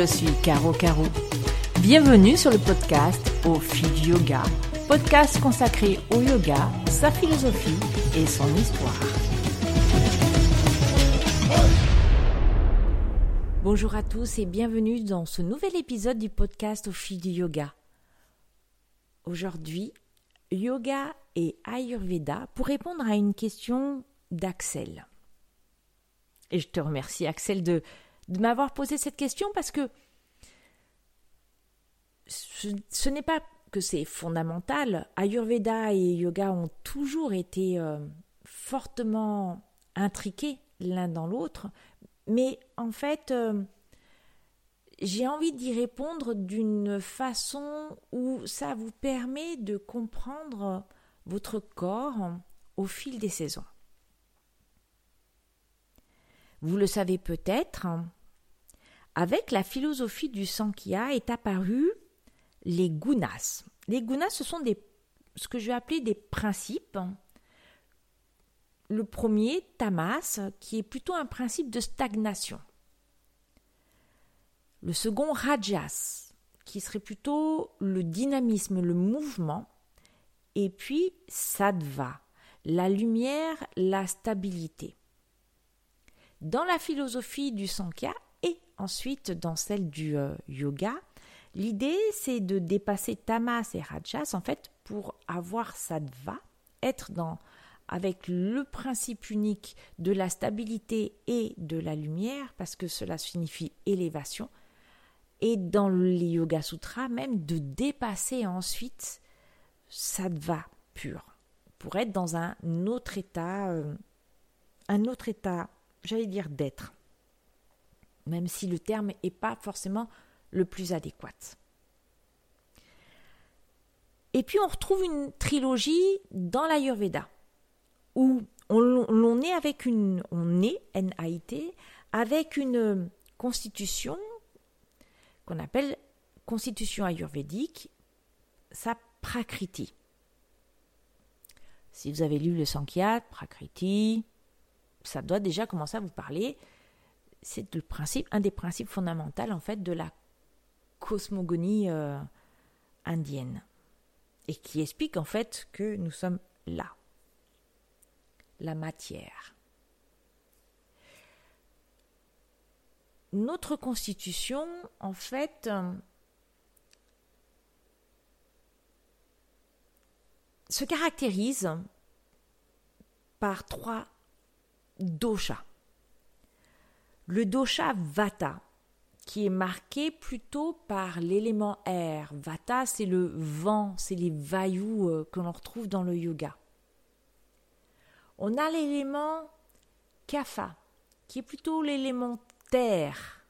je suis Caro Caro. Bienvenue sur le podcast Au fil du yoga, podcast consacré au yoga, sa philosophie et son histoire. Bonjour à tous et bienvenue dans ce nouvel épisode du podcast Au fil du yoga. Aujourd'hui, yoga et Ayurveda pour répondre à une question d'Axel. Et je te remercie Axel de, de m'avoir posé cette question parce que ce, n'est pas que c'est fondamental. Ayurveda et yoga ont toujours été euh, fortement intriqués l'un dans l'autre, mais en fait, euh, j'ai envie d'y répondre d'une façon où ça vous permet de comprendre votre corps au fil des saisons. Vous le savez peut-être, avec la philosophie du Sankhya est apparu les gunas. Les gunas, ce sont des, ce que je vais appeler des principes. Le premier, tamas, qui est plutôt un principe de stagnation. Le second, rajas, qui serait plutôt le dynamisme, le mouvement. Et puis, sattva, la lumière, la stabilité. Dans la philosophie du Sankhya ensuite dans celle du euh, yoga, l'idée c'est de dépasser tamas et rajas en fait pour avoir sattva, être dans avec le principe unique de la stabilité et de la lumière parce que cela signifie élévation et dans les Yoga Sutras même de dépasser ensuite sattva pur pour être dans un autre état euh, un autre état j'allais dire d'être, même si le terme n'est pas forcément le plus adéquat. Et puis on retrouve une trilogie dans l'Ayurveda, où on, est avec une, on est, N-A-I-T, avec une constitution qu'on appelle constitution ayurvédique, sa Prakriti. Si vous avez lu le Sankhya, Prakriti, ça doit déjà commencer à vous parler. C'est le principe, un des principes fondamentaux en fait de la cosmogonie euh, indienne et qui explique en fait que nous sommes là, la matière. Notre constitution, en fait, euh, se caractérise par trois dosha. Le dosha vata, qui est marqué plutôt par l'élément air. Vata, c'est le vent, c'est les vayus euh, que l'on retrouve dans le yoga. On a l'élément kapha, qui est plutôt l'élément terre,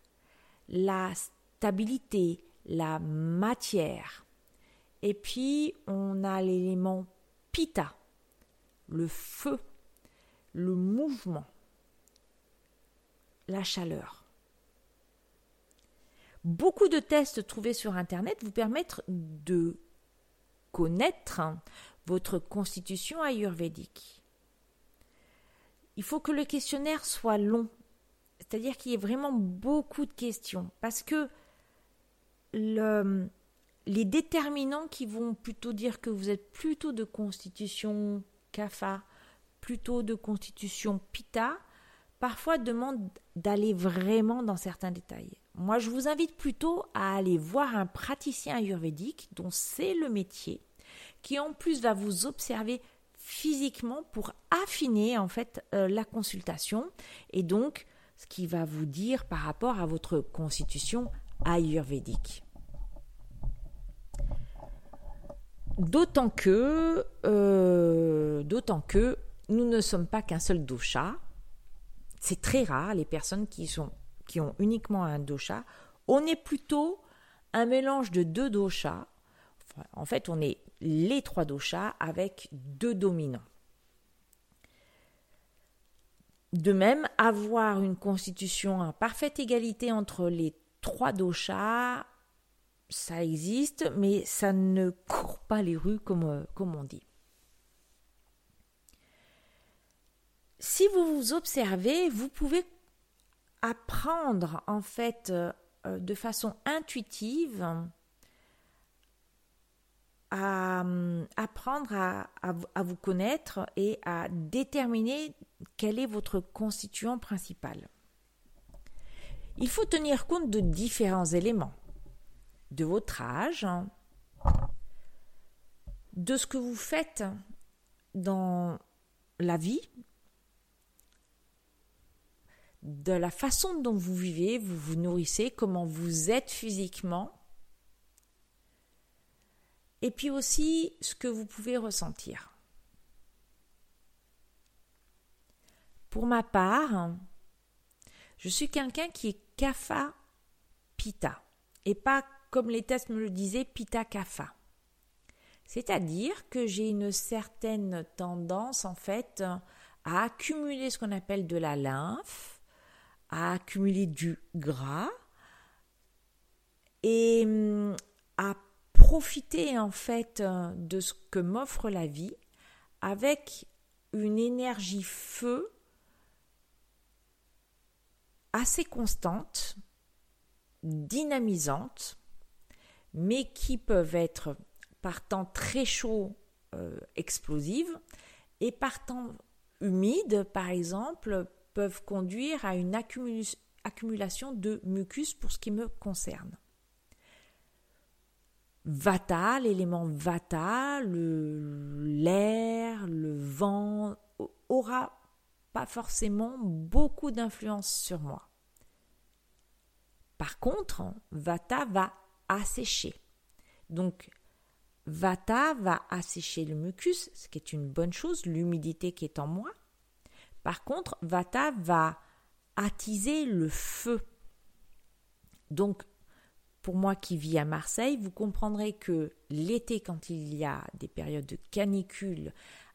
la stabilité, la matière. Et puis, on a l'élément pitta, le feu, le mouvement, la chaleur. Beaucoup de tests trouvés sur Internet vous permettent de connaître votre constitution ayurvédique. Il faut que le questionnaire soit long, c'est-à-dire qu'il y ait vraiment beaucoup de questions, parce que les déterminants qui vont plutôt dire que vous êtes plutôt de constitution kapha, plutôt de constitution pita, parfois demande d'aller vraiment dans certains détails. Moi, je vous invite plutôt à aller voir un praticien ayurvédique dont c'est le métier, qui en plus va vous observer physiquement pour affiner en fait euh, la consultation et donc ce qui va vous dire par rapport à votre constitution ayurvédique. D'autant que, euh, d'autant que nous ne sommes pas qu'un seul dosha. C'est très rare les personnes qui, sont, qui ont uniquement un dosha. On est plutôt un mélange de deux doshas. en fait, on est les trois doshas avec deux dominants. De même, avoir une constitution en parfaite égalité entre les trois doshas, ça existe, mais ça ne court pas les rues comme, comme on dit. Si vous vous observez, vous pouvez apprendre en fait euh, euh, de façon intuitive à euh, apprendre à, à, vous connaître et à déterminer quel est votre constituant principal. Il faut tenir compte de différents éléments, de votre âge, de ce que vous faites dans la vie, de la façon dont vous vivez, vous vous nourrissez, comment vous êtes physiquement, et puis aussi ce que vous pouvez ressentir. Pour ma part, je suis quelqu'un qui est kapha pita et pas comme les tests me le disaient pita kapha. C'est-à-dire que j'ai une certaine tendance en fait à accumuler ce qu'on appelle de la lymphe, à accumuler du gras et à profiter en fait de ce que m'offre la vie avec une énergie feu assez constante, dynamisante, mais qui peuvent être par temps très chaud, euh, explosives, et par temps humide, par exemple, peuvent conduire à une accumulation de mucus pour ce qui me concerne. Vata, l'élément Vata, l'air, le, vent, aura pas forcément beaucoup d'influence sur moi. Par contre, Vata va assécher. Donc, Vata va assécher le mucus, ce qui est une bonne chose, l'humidité qui est en moi. Par contre, Vata va attiser le feu. Donc, pour moi qui vis à Marseille, vous comprendrez que l'été, quand il y a des périodes de canicule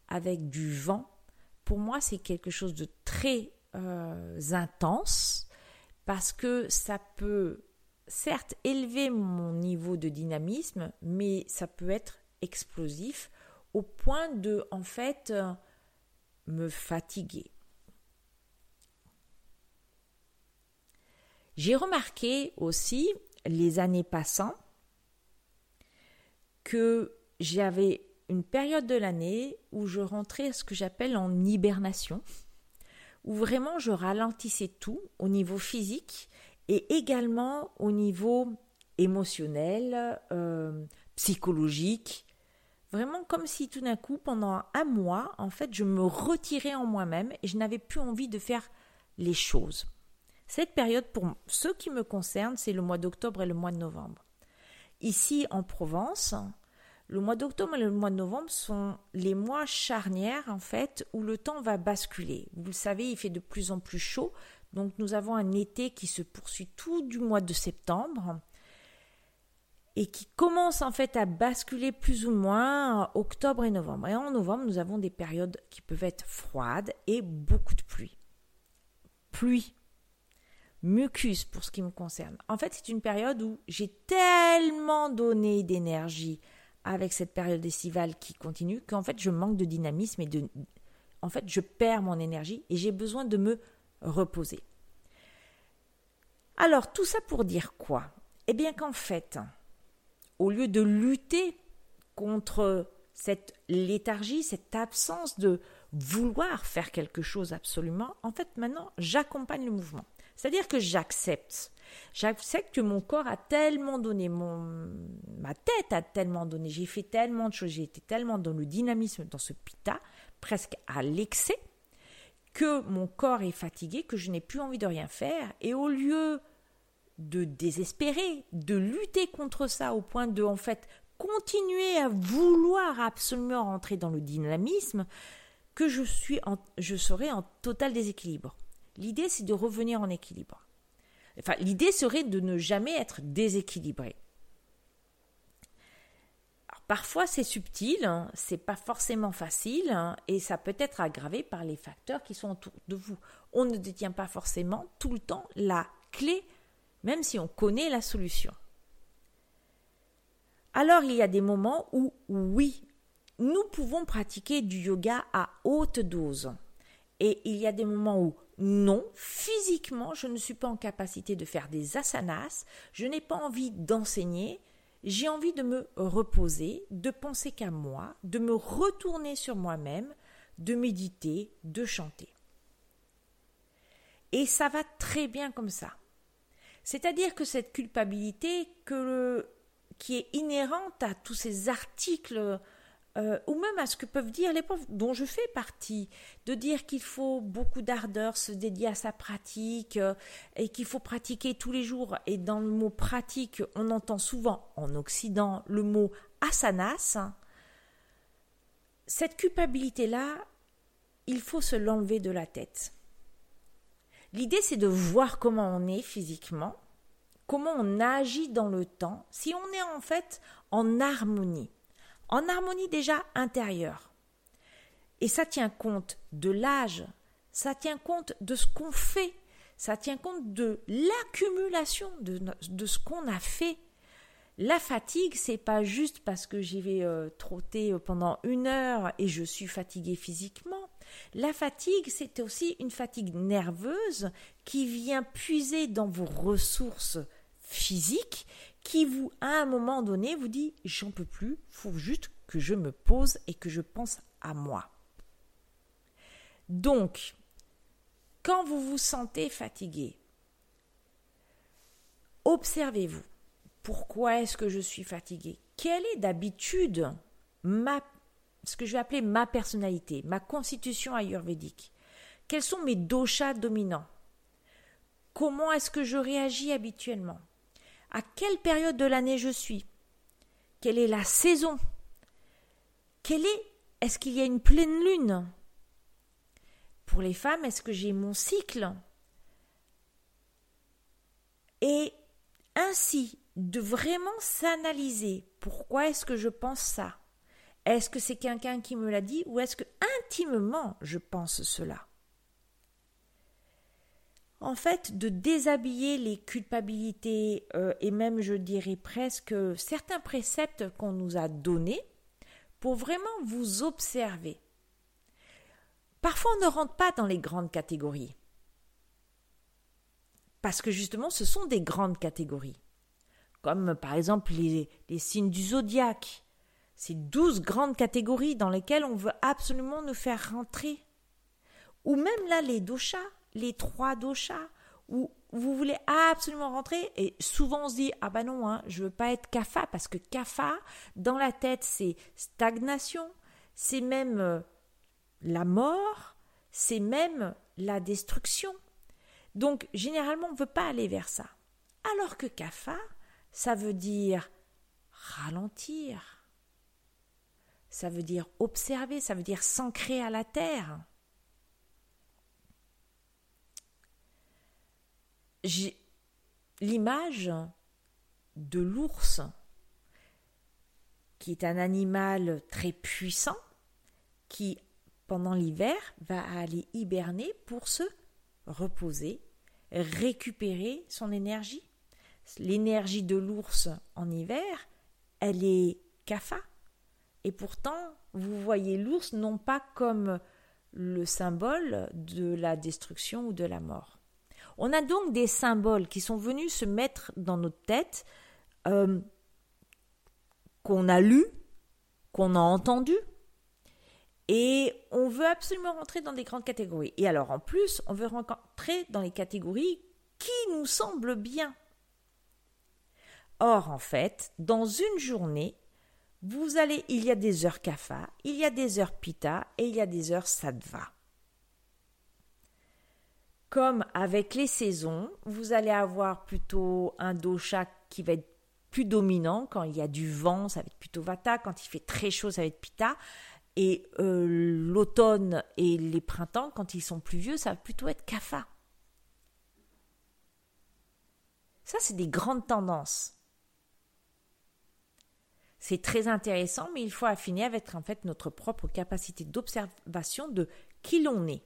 avec du vent, pour moi, c'est quelque chose de très euh, intense parce que ça peut certes élever mon niveau de dynamisme, mais ça peut être explosif au point de, en fait, euh, me fatiguer. J'ai remarqué aussi, les années passant, que j'avais une période de l'année où je rentrais à ce que j'appelle en hibernation, où vraiment je ralentissais tout au niveau physique et également au niveau émotionnel, euh, psychologique. Vraiment comme si tout d'un coup, pendant un mois, en fait, je me retirais en moi-même et je n'avais plus envie de faire les choses. Cette période, pour ceux qui me concernent, c'est le mois d'octobre et le mois de novembre. Ici, en Provence, le mois d'octobre et le mois de novembre sont les mois charnières en fait où le temps va basculer. Vous le savez, il fait de plus en plus chaud, donc nous avons un été qui se poursuit tout du mois de septembre et qui commence en fait à basculer plus ou moins octobre et novembre. Et en novembre, nous avons des périodes qui peuvent être froides et beaucoup de pluie. Pluie, mucus pour ce qui me concerne. En fait, c'est une période où j'ai tellement donné d'énergie avec cette période estivale qui continue qu'en fait je manque de dynamisme et de en fait je perds mon énergie et j'ai besoin de me reposer. Alors tout ça pour dire quoi? Eh bien qu'en fait au lieu de lutter contre cette léthargie, cette absence de vouloir faire quelque chose absolument, en fait maintenant j'accompagne le mouvement. C'est-à-dire que j'accepte J'accepte que mon corps a tellement donné, mon, ma tête a tellement donné, j'ai fait tellement de choses, j'ai été tellement dans le dynamisme, dans ce pita, presque à l'excès, que mon corps est fatigué, que je n'ai plus envie de rien faire. Et au lieu de désespérer, de lutter contre ça au point de, en fait, continuer à vouloir absolument rentrer dans le dynamisme, que je suis je serai en total déséquilibre. L'idée, c'est de revenir en équilibre. Enfin, l'idée serait de ne jamais être déséquilibré. parfois, c'est subtil, hein, c'est pas forcément facile, hein, et ça peut être aggravé par les facteurs qui sont autour de vous. On ne détient pas forcément tout le temps la clé, même si on connaît la solution. Alors, il y a des moments où, oui, nous pouvons pratiquer du yoga à haute dose. Et il y a des moments où non, physiquement, je ne suis pas en capacité de faire des asanas, je n'ai pas envie d'enseigner, j'ai envie de me reposer, de penser qu'à moi, de me retourner sur moi-même, de méditer, de chanter. Et ça va très bien comme ça. C'est-à-dire que cette culpabilité que, qui est inhérente à tous ces articles euh, ou même à ce que peuvent dire les profs dont je fais partie, de dire qu'il faut beaucoup d'ardeur se dédier à sa pratique euh, et qu'il faut pratiquer tous les jours. Et dans le mot pratique, on entend souvent en Occident le mot asanas. Cette culpabilité-là, il faut se l'enlever de la tête. L'idée, c'est de voir comment on est physiquement, comment on agit dans le temps, si on est en fait en harmonie en harmonie déjà intérieure. Et ça tient compte de l'âge, ça tient compte de ce qu'on fait, ça tient compte de l'accumulation de, ce qu'on a fait. La fatigue, c'est pas juste parce que j'y vais euh, trotter euh, pendant une heure et je suis fatiguée physiquement. La fatigue, c'est aussi une fatigue nerveuse qui vient puiser dans vos ressources physiques qui vous, à un moment donné, vous dit j'en peux plus, faut juste que je me pose et que je pense à moi. Donc, quand vous vous sentez fatigué, observez-vous. Pourquoi est-ce que je suis fatigué? Quelle est d'habitude ma, ce que je vais appeler ma personnalité, ma constitution ayurvédique? Quels sont mes doshas dominants? Comment est-ce que je réagis habituellement? À quelle période de l'année je suis, quelle est la saison, quelle est, est-ce qu'il y a une pleine lune? Pour les femmes, est-ce que j'ai mon cycle? Et ainsi, de vraiment s'analyser, pourquoi est-ce que je pense ça? Est-ce que c'est quelqu'un qui me l'a dit ou est-ce que intimement je pense cela? En fait, de déshabiller les culpabilités euh, et même, je dirais presque, certains préceptes qu'on nous a donnés pour vraiment vous observer. Parfois, on ne rentre pas dans les grandes catégories. Parce que justement, ce sont des grandes catégories. Comme par exemple les, signes du zodiaque. Ces douze grandes catégories dans lesquelles on veut absolument nous faire rentrer. Ou même là, les doshas les trois doshas où vous voulez absolument rentrer et souvent on se dit ah bah non hein, je veux pas être kapha parce que kapha dans la tête c'est stagnation c'est même euh, la mort c'est même la destruction. Donc généralement on veut pas aller vers ça. Alors que kapha ça veut dire ralentir. Ça veut dire observer ça veut dire s'ancrer à la terre l'image de l'ours, qui est un animal très puissant, qui, pendant l'hiver, va aller hiberner pour se reposer, récupérer son énergie. L'énergie de l'ours en hiver, elle est kafa. Et pourtant, vous voyez l'ours non pas comme le symbole de la destruction ou de la mort. On a donc des symboles qui sont venus se mettre dans notre tête, euh, qu'on a lu, qu'on a entendu, et on veut absolument rentrer dans des grandes catégories. Et alors en plus, on veut rentrer dans les catégories qui nous semblent bien. Or, en fait, dans une journée, vous allez, il y a des heures kapha, il y a des heures pita et il y a des heures sattva comme avec les saisons, vous allez avoir plutôt un dosha qui va être plus dominant. Quand il y a du vent, ça va être plutôt vata. Quand il fait très chaud, ça va être pitta. Et euh, l'automne et les printemps, quand ils sont plus vieux, ça va plutôt être kapha. Ça, c'est des grandes tendances. C'est très intéressant, mais il faut affiner avec en fait notre propre capacité d'observation de qui l'on est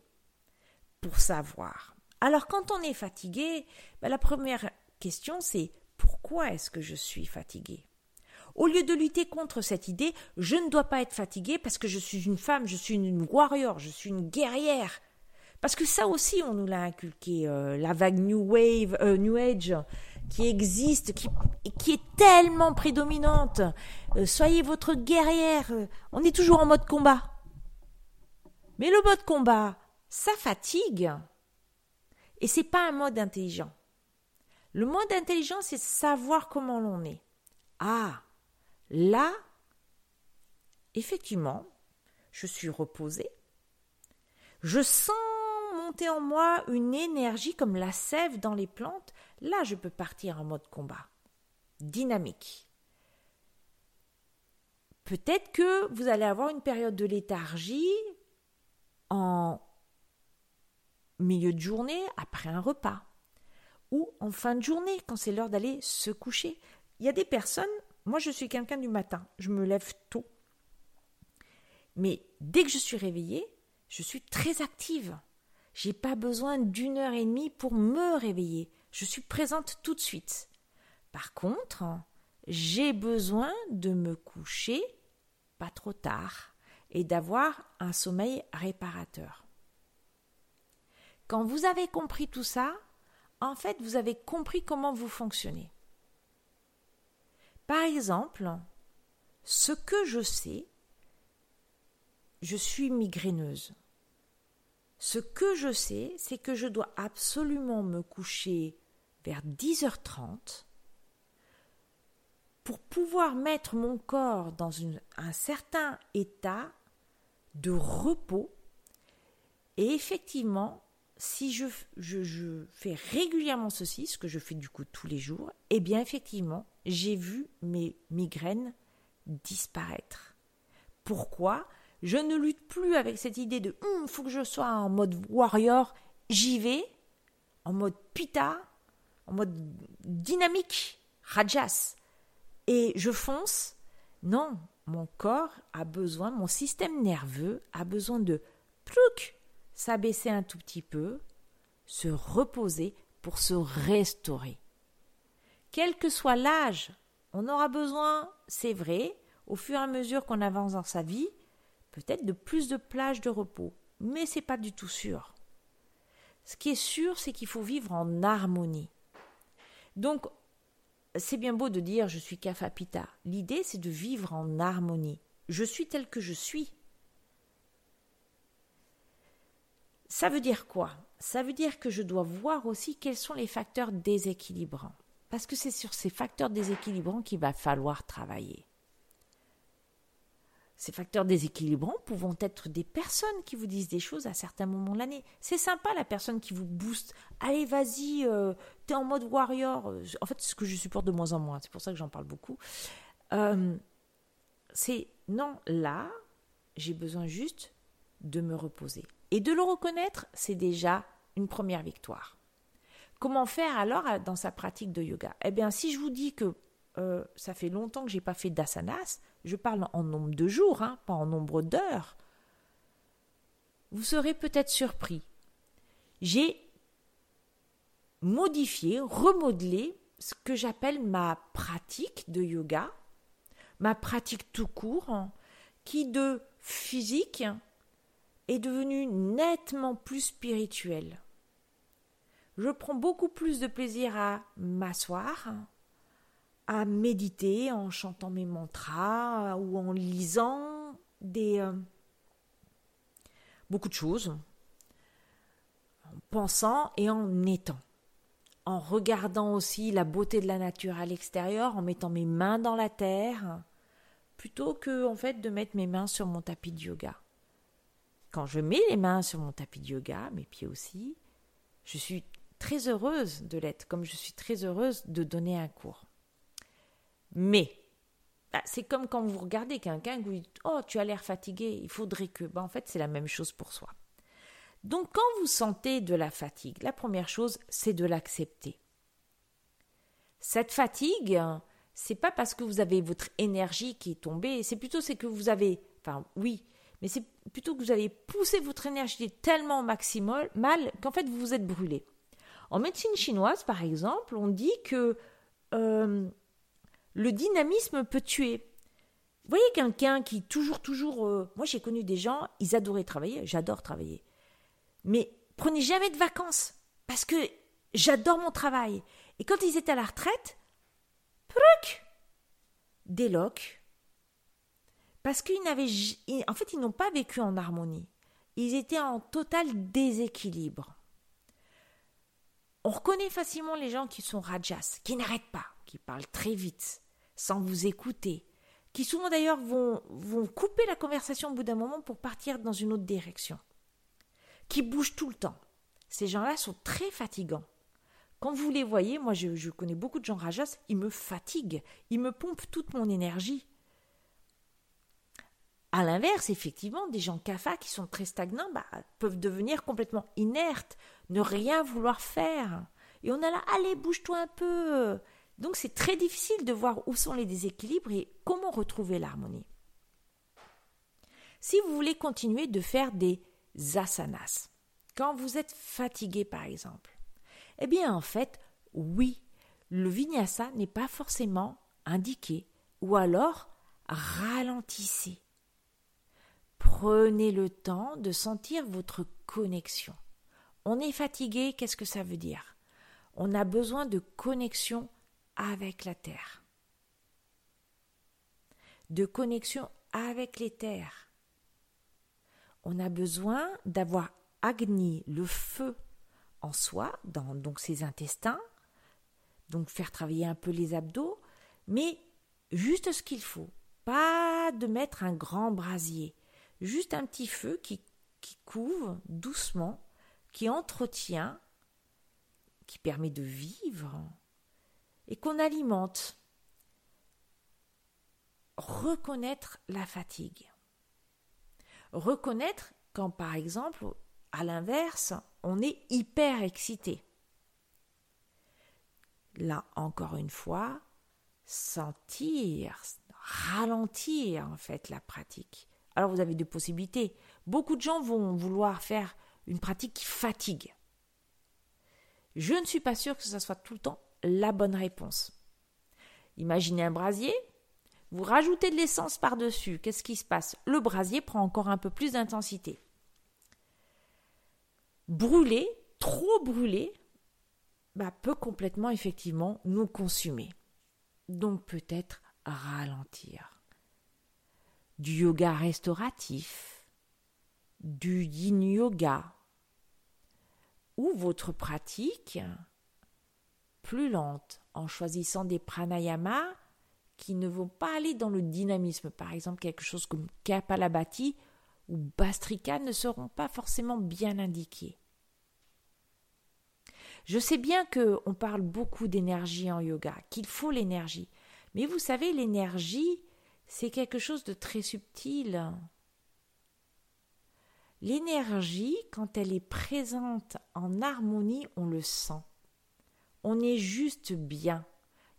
pour savoir. Alors quand on est fatigué, ben, la première question c'est pourquoi est-ce que je suis fatigué? Au lieu de lutter contre cette idée, je ne dois pas être fatigué parce que je suis une femme, je suis une warrior, je suis une guerrière. Parce que ça aussi, on nous l'a inculqué, euh, la vague New Wave, euh, New Age, qui existe, qui, qui est tellement prédominante. Euh, soyez votre guerrière. On est toujours en mode combat. Mais le mode combat, ça fatigue. Et c'est pas un mode intelligent. Le mode intelligent, c'est savoir comment l'on est. Ah, là, effectivement, je suis reposée. Je sens monter en moi une énergie comme la sève dans les plantes. Là, je peux partir en mode combat. Dynamique. Peut-être que vous allez avoir une période de léthargie en milieu de journée après un repas ou en fin de journée quand c'est l'heure d'aller se coucher. Il y a des personnes, moi je suis quelqu'un du matin, je me lève tôt. Mais dès que je suis réveillée, je suis très active. J'ai pas besoin d'une heure et demie pour me réveiller. Je suis présente tout de suite. Par contre, j'ai besoin de me coucher pas trop tard et d'avoir un sommeil réparateur. Quand vous avez compris tout ça, en fait, vous avez compris comment vous fonctionnez. Par exemple, ce que je sais, je suis migraineuse. Ce que je sais, c'est que je dois absolument me coucher vers 10h30 pour pouvoir mettre mon corps dans un certain état de repos. Et effectivement, si je, fais régulièrement ceci, ce que je fais du coup tous les jours, eh bien effectivement, j'ai vu mes migraines disparaître. Pourquoi? Je ne lutte plus avec cette idée de il hum, faut que je sois en mode warrior, j'y vais, en mode pita, en mode dynamique, rajas, et je fonce. Non, mon corps a besoin, mon système nerveux a besoin de plouc s'abaisser un tout petit peu, se reposer pour se restaurer. Quel que soit l'âge, on aura besoin, c'est vrai, au fur et à mesure qu'on avance dans sa vie, peut-être de plus de plages de repos, mais c'est pas du tout sûr. Ce qui est sûr, c'est qu'il faut vivre en harmonie. Donc, c'est bien beau de dire je suis Kafapita. L'idée, c'est de vivre en harmonie. Je suis tel que je suis. Ça veut dire quoi? Ça veut dire que je dois voir aussi quels sont les facteurs déséquilibrants. Parce que c'est sur ces facteurs déséquilibrants qu'il va falloir travailler. Ces facteurs déséquilibrants pouvant être des personnes qui vous disent des choses à certains moments de l'année. C'est sympa la personne qui vous booste. Allez, vas-y, euh, t'es en mode warrior. En fait, c'est ce que je supporte de moins en moins. C'est pour ça que j'en parle beaucoup. Euh, c'est non, là, j'ai besoin juste de me reposer. Et de le reconnaître, c'est déjà une première victoire. Comment faire alors euh, dans sa pratique de yoga? Eh bien, si je vous dis que euh, ça fait longtemps que je n'ai pas fait d'asanas, je parle en nombre de jours, hein, pas en nombre d'heures, vous serez peut-être surpris. J'ai modifié, remodelé ce que j'appelle ma pratique de yoga, ma pratique tout court, hein, qui de physique est devenu nettement plus spirituel. Je prends beaucoup plus de plaisir à m'asseoir, à méditer en chantant mes mantras ou en lisant des euh, beaucoup de choses, en pensant et en étant, en regardant aussi la beauté de la nature à l'extérieur, en mettant mes mains dans la terre, plutôt que en fait de mettre mes mains sur mon tapis de yoga. Quand je mets les mains sur mon tapis de yoga, mes pieds aussi, je suis très heureuse de l'être, comme je suis très heureuse de donner un cours. Mais, bah, c'est comme quand vous regardez quelqu'un, vous dites Oh, tu as l'air fatigué, il faudrait que. Bah, en fait, c'est la même chose pour soi. Donc, quand vous sentez de la fatigue, la première chose, c'est de l'accepter. Cette fatigue, c'est pas parce que vous avez votre énergie qui est tombée, c'est plutôt c'est que vous avez, enfin oui, mais c'est plutôt que vous avez poussé votre énergie tellement maximal mal qu'en fait vous vous êtes brûlé. En médecine chinoise, par exemple, on dit que euh, le dynamisme peut tuer. Vous voyez quelqu'un qui toujours, toujours... Euh, moi j'ai connu des gens, ils adoraient travailler, j'adore travailler. Mais prenaient jamais de vacances parce que j'adore mon travail. Et quand ils étaient à la retraite, pruc, déloc. Parce qu'ils n'avaient, en fait, ils n'ont pas vécu en harmonie. Ils étaient en total déséquilibre. On reconnaît facilement les gens qui sont rajas, qui n'arrêtent pas, qui parlent très vite, sans vous écouter, qui souvent d'ailleurs vont, couper la conversation au bout d'un moment pour partir dans une autre direction, qui bougent tout le temps. Ces gens-là sont très fatigants. Quand vous les voyez, moi je, connais beaucoup de gens rajas, ils me fatiguent, ils me pompent toute mon énergie. À l'inverse, effectivement, des gens kafa qui sont très stagnants bah, peuvent devenir complètement inertes, ne rien vouloir faire. Et on a là, allez, bouge-toi un peu. Donc c'est très difficile de voir où sont les déséquilibres et comment retrouver l'harmonie. Si vous voulez continuer de faire des asanas, quand vous êtes fatigué par exemple, eh bien en fait, oui, le vinyasa n'est pas forcément indiqué, ou alors ralentissez. Prenez le temps de sentir votre connexion. On est fatigué, qu'est-ce que ça veut dire? On a besoin de connexion avec la terre, de connexion avec les terres. On a besoin d'avoir Agni, le feu en soi, dans donc ses intestins, donc faire travailler un peu les abdos, mais juste ce qu'il faut, pas de mettre un grand brasier, juste un petit feu qui, couvre doucement, qui entretient, qui permet de vivre, et qu'on alimente. Reconnaître la fatigue. Reconnaître quand, par exemple, à l'inverse, on est hyper excité. Là, encore une fois, sentir, ralentir en fait la pratique. Alors vous avez deux possibilités. Beaucoup de gens vont vouloir faire une pratique qui fatigue. Je ne suis pas sûre que ce soit tout le temps la bonne réponse. Imaginez un brasier, vous rajoutez de l'essence par-dessus, qu'est-ce qui se passe? Le brasier prend encore un peu plus d'intensité. Brûler, trop brûler, bah, peut complètement effectivement nous consumer. Donc peut-être ralentir. Du yoga restauratif, du yin yoga, ou votre pratique plus lente en choisissant des pranayamas qui ne vont pas aller dans le dynamisme. Par exemple, quelque chose comme Kapalabhati ou Bastrika ne seront pas forcément bien indiqués. Je sais bien que on parle beaucoup d'énergie en yoga, qu'il faut l'énergie. Mais vous savez, l'énergie, c'est quelque chose de très subtil. L'énergie, quand elle est présente en harmonie, on le sent on est juste bien.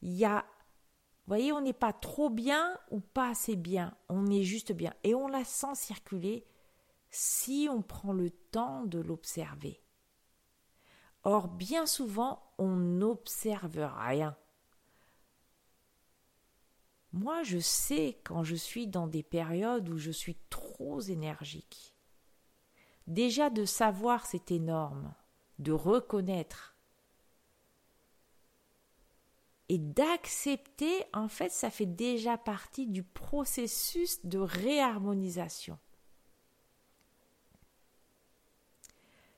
Il y a, vous voyez, on n'est pas trop bien ou pas assez bien. On est juste bien. Et on la sent circuler si on prend le temps de l'observer. Or, bien souvent, on n'observe rien. Moi, je sais quand je suis dans des périodes où je suis trop énergique. Déjà de savoir, c'est énorme, de reconnaître et d'accepter, en fait, ça fait déjà partie du processus de réharmonisation.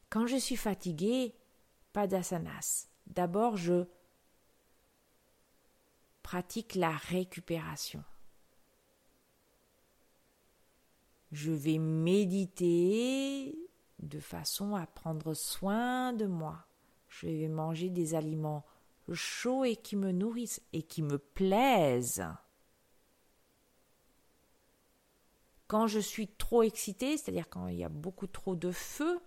Quand je suis fatiguée, pas d'asanas. D'abord, je pratique la récupération. Je vais méditer de façon à prendre soin de moi. Je vais manger des aliments chaud et qui me nourrissent et qui me plaisent. Quand je suis trop excitée, c'est-à-dire quand il y a beaucoup trop de feu,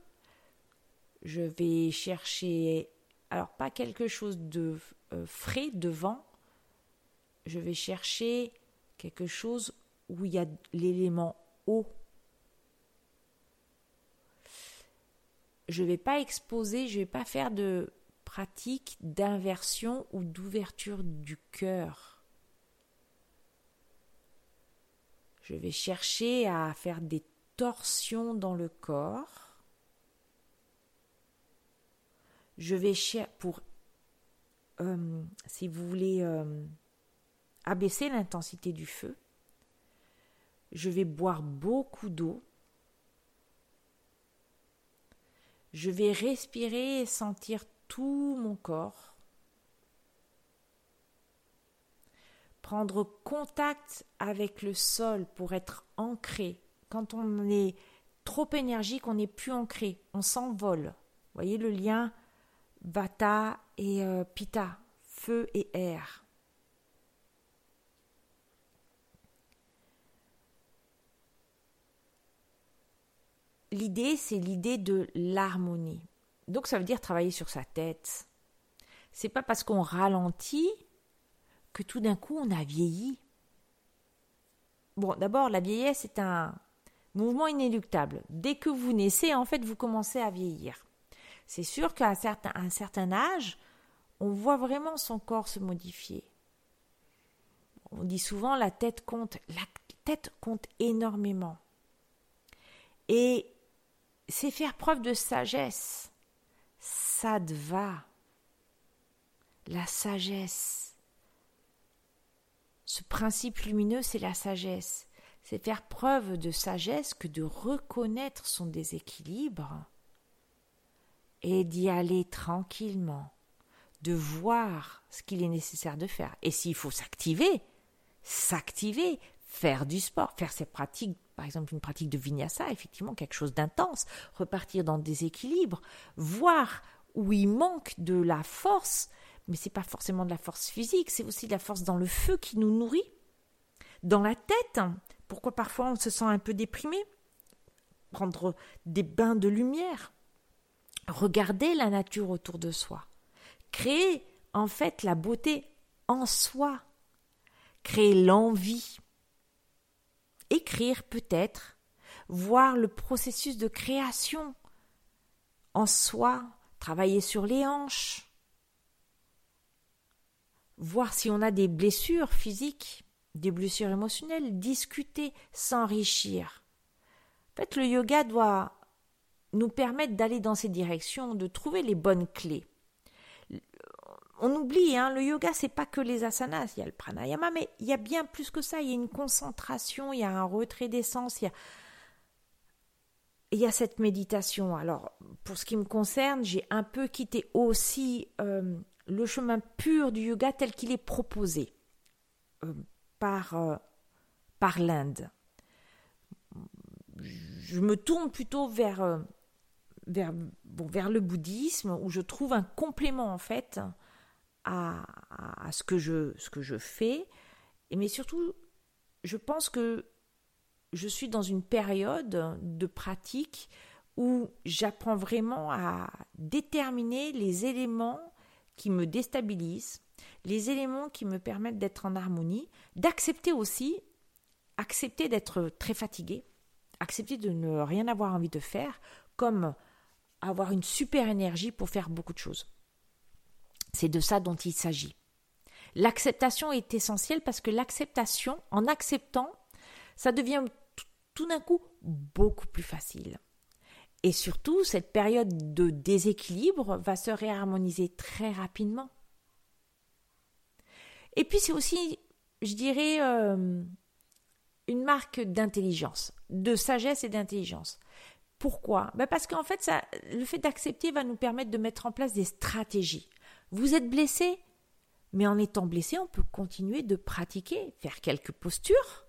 je vais chercher, alors pas quelque chose de euh, frais, de vent, je vais chercher quelque chose où il y a l'élément eau. Je ne vais pas exposer, je ne vais pas faire de pratique d'inversion ou d'ouverture du cœur. Je vais chercher à faire des torsions dans le corps je vais pour, euh, si vous voulez, euh, abaisser l'intensité du feu, je vais boire beaucoup d'eau. Je vais respirer et sentir tout mon corps. Prendre contact avec le sol pour être ancré. Quand on est trop énergique, on n'est plus ancré, on s'envole. Voyez le lien Vata et euh, Pitta, feu et air. L'idée, c'est l'idée de l'harmonie. Donc ça veut dire travailler sur sa tête. C'est pas parce qu'on ralentit que tout d'un coup on a vieilli. Bon, d'abord, la vieillesse est un mouvement inéluctable. Dès que vous naissez, en fait, vous commencez à vieillir. C'est sûr qu'à un certain, un certain âge, on voit vraiment son corps se modifier. On dit souvent la tête compte. La tête compte énormément. Et c'est faire preuve de sagesse. Sadva. La sagesse. Ce principe lumineux, c'est la sagesse. C'est faire preuve de sagesse que de reconnaître son déséquilibre et d'y aller tranquillement, de voir ce qu'il est nécessaire de faire. Et s'il faut s'activer, s'activer, faire du sport, faire ses pratiques, par exemple une pratique de vinyasa, effectivement quelque chose d'intense, repartir dans des équilibres, voir où il manque de la force, mais c'est pas forcément de la force physique, c'est aussi de la force dans le feu qui nous nourrit, dans la tête. Pourquoi parfois on se sent un peu déprimé? Prendre des bains de lumière, regarder la nature autour de soi, créer en fait la beauté en soi, créer l'envie, écrire peut-être, voir le processus de création en soi, travailler sur les hanches, voir si on a des blessures physiques, des blessures émotionnelles, discuter, s'enrichir. En fait, le yoga doit nous permettent d'aller dans ces directions, de trouver les bonnes clés. On oublie, hein, le yoga, c'est pas que les asanas, il y a le pranayama, mais il y a bien plus que ça. Il y a une concentration, il y a un retrait d'essence, il y a, cette méditation. Alors, pour ce qui me concerne, j'ai un peu quitté aussi euh, le chemin pur du yoga tel qu'il est proposé euh, par, euh, par l'Inde. Je me tourne plutôt vers vers, vers le bouddhisme où je trouve un complément en fait à, ce, que je, ce que je fais. Mais surtout, je pense que je suis dans une période de pratique où j'apprends vraiment à déterminer les éléments qui me déstabilisent, les éléments qui me permettent d'être en harmonie, d'accepter aussi, accepter d'être très fatigué, accepter de ne rien avoir envie de faire, comme avoir une super énergie pour faire beaucoup de choses. C'est de ça dont il s'agit. L'acceptation est essentielle parce que l'acceptation, en acceptant, ça devient tout d'un coup beaucoup plus facile. Et surtout, cette période de déséquilibre va se réharmoniser très rapidement. Et puis c'est aussi, je dirais, euh, une marque d'intelligence, de sagesse et d'intelligence. Pourquoi? Ben Parce qu'en fait, le fait d'accepter va nous permettre de mettre en place des stratégies. Vous êtes blessé, mais en étant blessé, on peut continuer de pratiquer, faire quelques postures,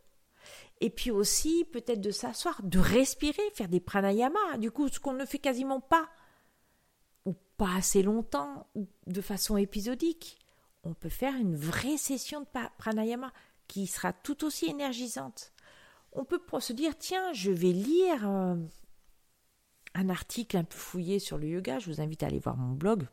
et puis aussi peut-être de s'asseoir, de respirer, faire des pranayamas, du coup, ce qu'on ne fait quasiment pas, ou pas assez longtemps, ou de façon épisodique. On peut faire une vraie session de pranayama qui sera tout aussi énergisante. On peut se dire, tiens, je vais lire euh, un article un peu fouillé sur le yoga, je vous invite à aller voir mon blog,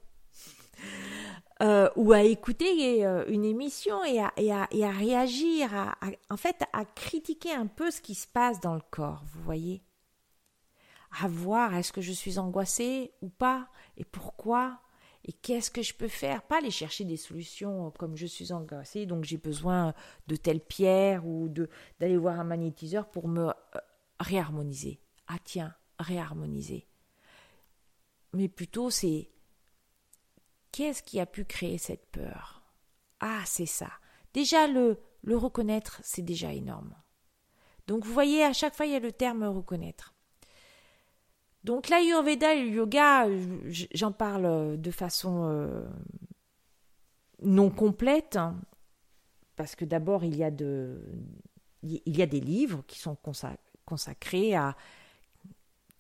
euh, ou à écouter euh, une émission et à, et à, réagir, à, en fait à critiquer un peu ce qui se passe dans le corps, vous voyez À voir est-ce que je suis angoissée ou pas, et pourquoi et qu'est-ce que je peux faire Pas aller chercher des solutions euh, comme je suis angoissée, donc j'ai besoin de telle pierre ou d'aller voir un magnétiseur pour me réharmoniser. Ah tiens, réharmoniser. Mais plutôt, c'est Qu'est-ce qui a pu créer cette peur? Ah, c'est ça. Déjà, le, reconnaître, c'est déjà énorme. Donc, vous voyez, à chaque fois, il y a le terme reconnaître. Donc, l'Ayurveda et le yoga, j'en parle de façon euh, non complète, hein, parce que d'abord, il, y a de, il y a des livres qui sont consacrés à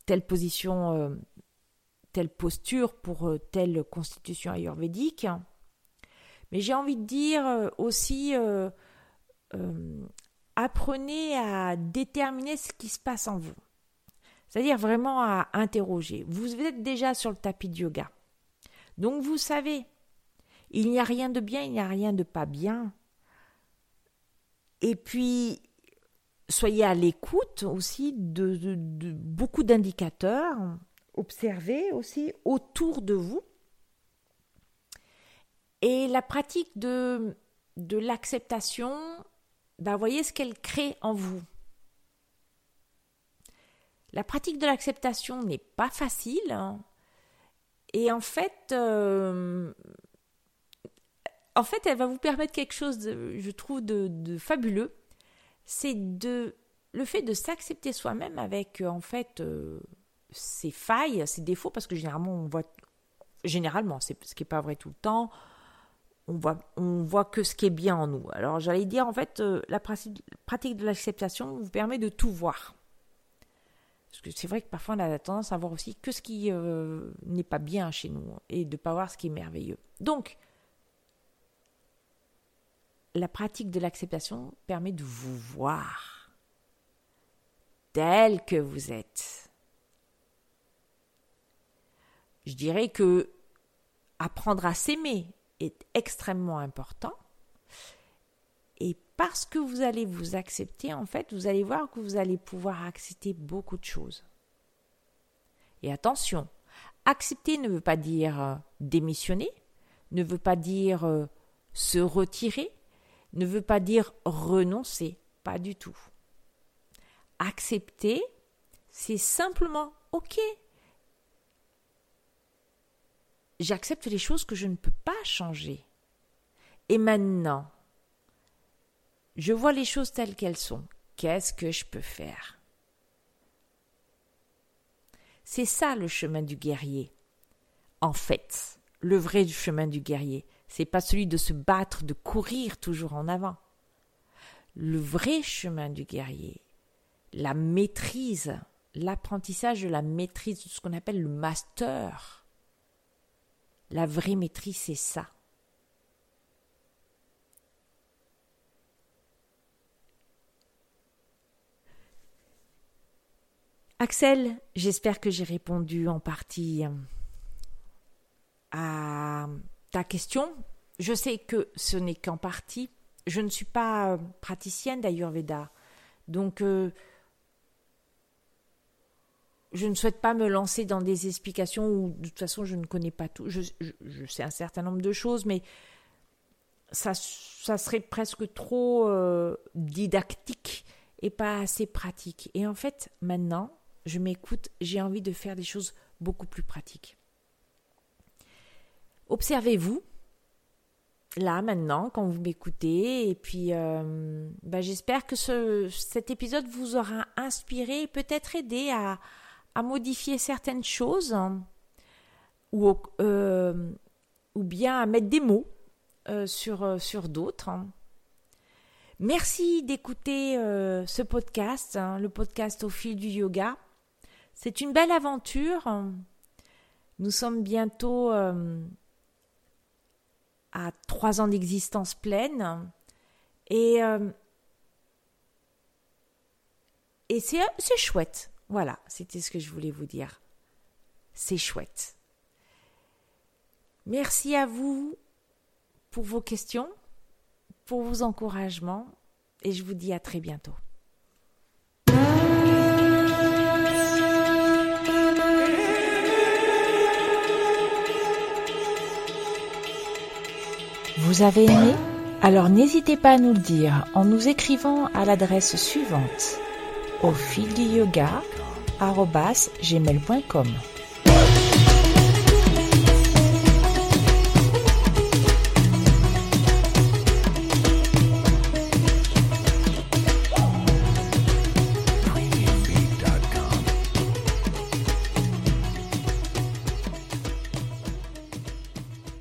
telle position, euh, telle posture pour euh, telle constitution ayurvédique. Mais j'ai envie de dire euh, aussi, apprenez à déterminer ce qui se passe en vous. C'est-à-dire vraiment à interroger. Vous êtes déjà sur le tapis de yoga. Donc vous savez, il n'y a rien de bien, il n'y a rien de pas bien. Et puis, soyez à l'écoute aussi de, beaucoup d'indicateurs, observez aussi autour de vous. Et la pratique de, l'acceptation, ben voyez ce qu'elle crée en vous. La pratique de l'acceptation n'est pas facile. Hein. et en fait, euh, en fait, elle va vous permettre quelque chose, je trouve, de fabuleux c'est de le fait de s'accepter soi-même avec en fait euh, ses failles, ses défauts, parce que généralement on voit, généralement, c'est ce qui n'est pas vrai tout le temps, on voit, on voit que ce qui est bien en nous. Alors j'allais dire en fait, euh, la pratique de l'acceptation vous permet de tout voir. Parce que c'est vrai que parfois on a tendance à voir aussi que ce qui n'est pas bien chez nous et de ne pas voir ce qui est merveilleux. Donc, la pratique de l'acceptation permet de vous voir tel que vous êtes. Je dirais que apprendre à s'aimer est extrêmement important. Et parce que vous allez vous accepter, en fait, vous allez voir que vous allez pouvoir accepter beaucoup de choses. Et attention, accepter ne veut pas dire euh, démissionner, ne veut pas dire euh, se retirer, ne veut pas dire renoncer, pas du tout. Accepter, c'est simplement OK. J'accepte les choses que je ne peux pas changer. Et maintenant, je vois les choses telles qu'elles sont. Qu'est-ce que je peux faire? C'est ça le chemin du guerrier. En fait, le vrai chemin du guerrier, c'est pas celui de se battre, de courir toujours en avant. Le vrai chemin du guerrier, la maîtrise, l'apprentissage de la maîtrise, de ce qu'on appelle le master. La vraie maîtrise, c'est ça. Axel, j'espère que j'ai répondu en partie à ta question, je sais que ce n'est qu'en partie. Je ne suis pas euh, praticienne d'Ayurveda. Donc, euh, je ne souhaite pas me lancer dans des explications où, de toute façon, je ne connais pas tout. Je, sais un certain nombre de choses, mais ça, serait presque trop euh, didactique et pas assez pratique. Et en fait, maintenant, je m'écoute, j'ai envie de faire des choses beaucoup plus pratiques. Observez-vous, là maintenant, quand vous m'écoutez, et puis euh, bah, j'espère que ce, cet épisode vous aura inspiré, peut-être aidé à, modifier certaines choses, ou, euh, ou bien à mettre des mots euh, sur, sur d'autres. Merci d'écouter ce podcast, hein, le podcast au fil du yoga. C'est une belle aventure. Nous sommes bientôt à trois ans d'existence pleine. Et, euh, et c'est chouette. Voilà, c'était ce que je voulais vous dire. C'est chouette. Merci à vous pour vos questions, pour vos encouragements, et je vous dis à très bientôt. Vous avez aimé? Alors n'hésitez pas à nous le dire en nous écrivant à l'adresse suivante au fil du yoga gmail.com.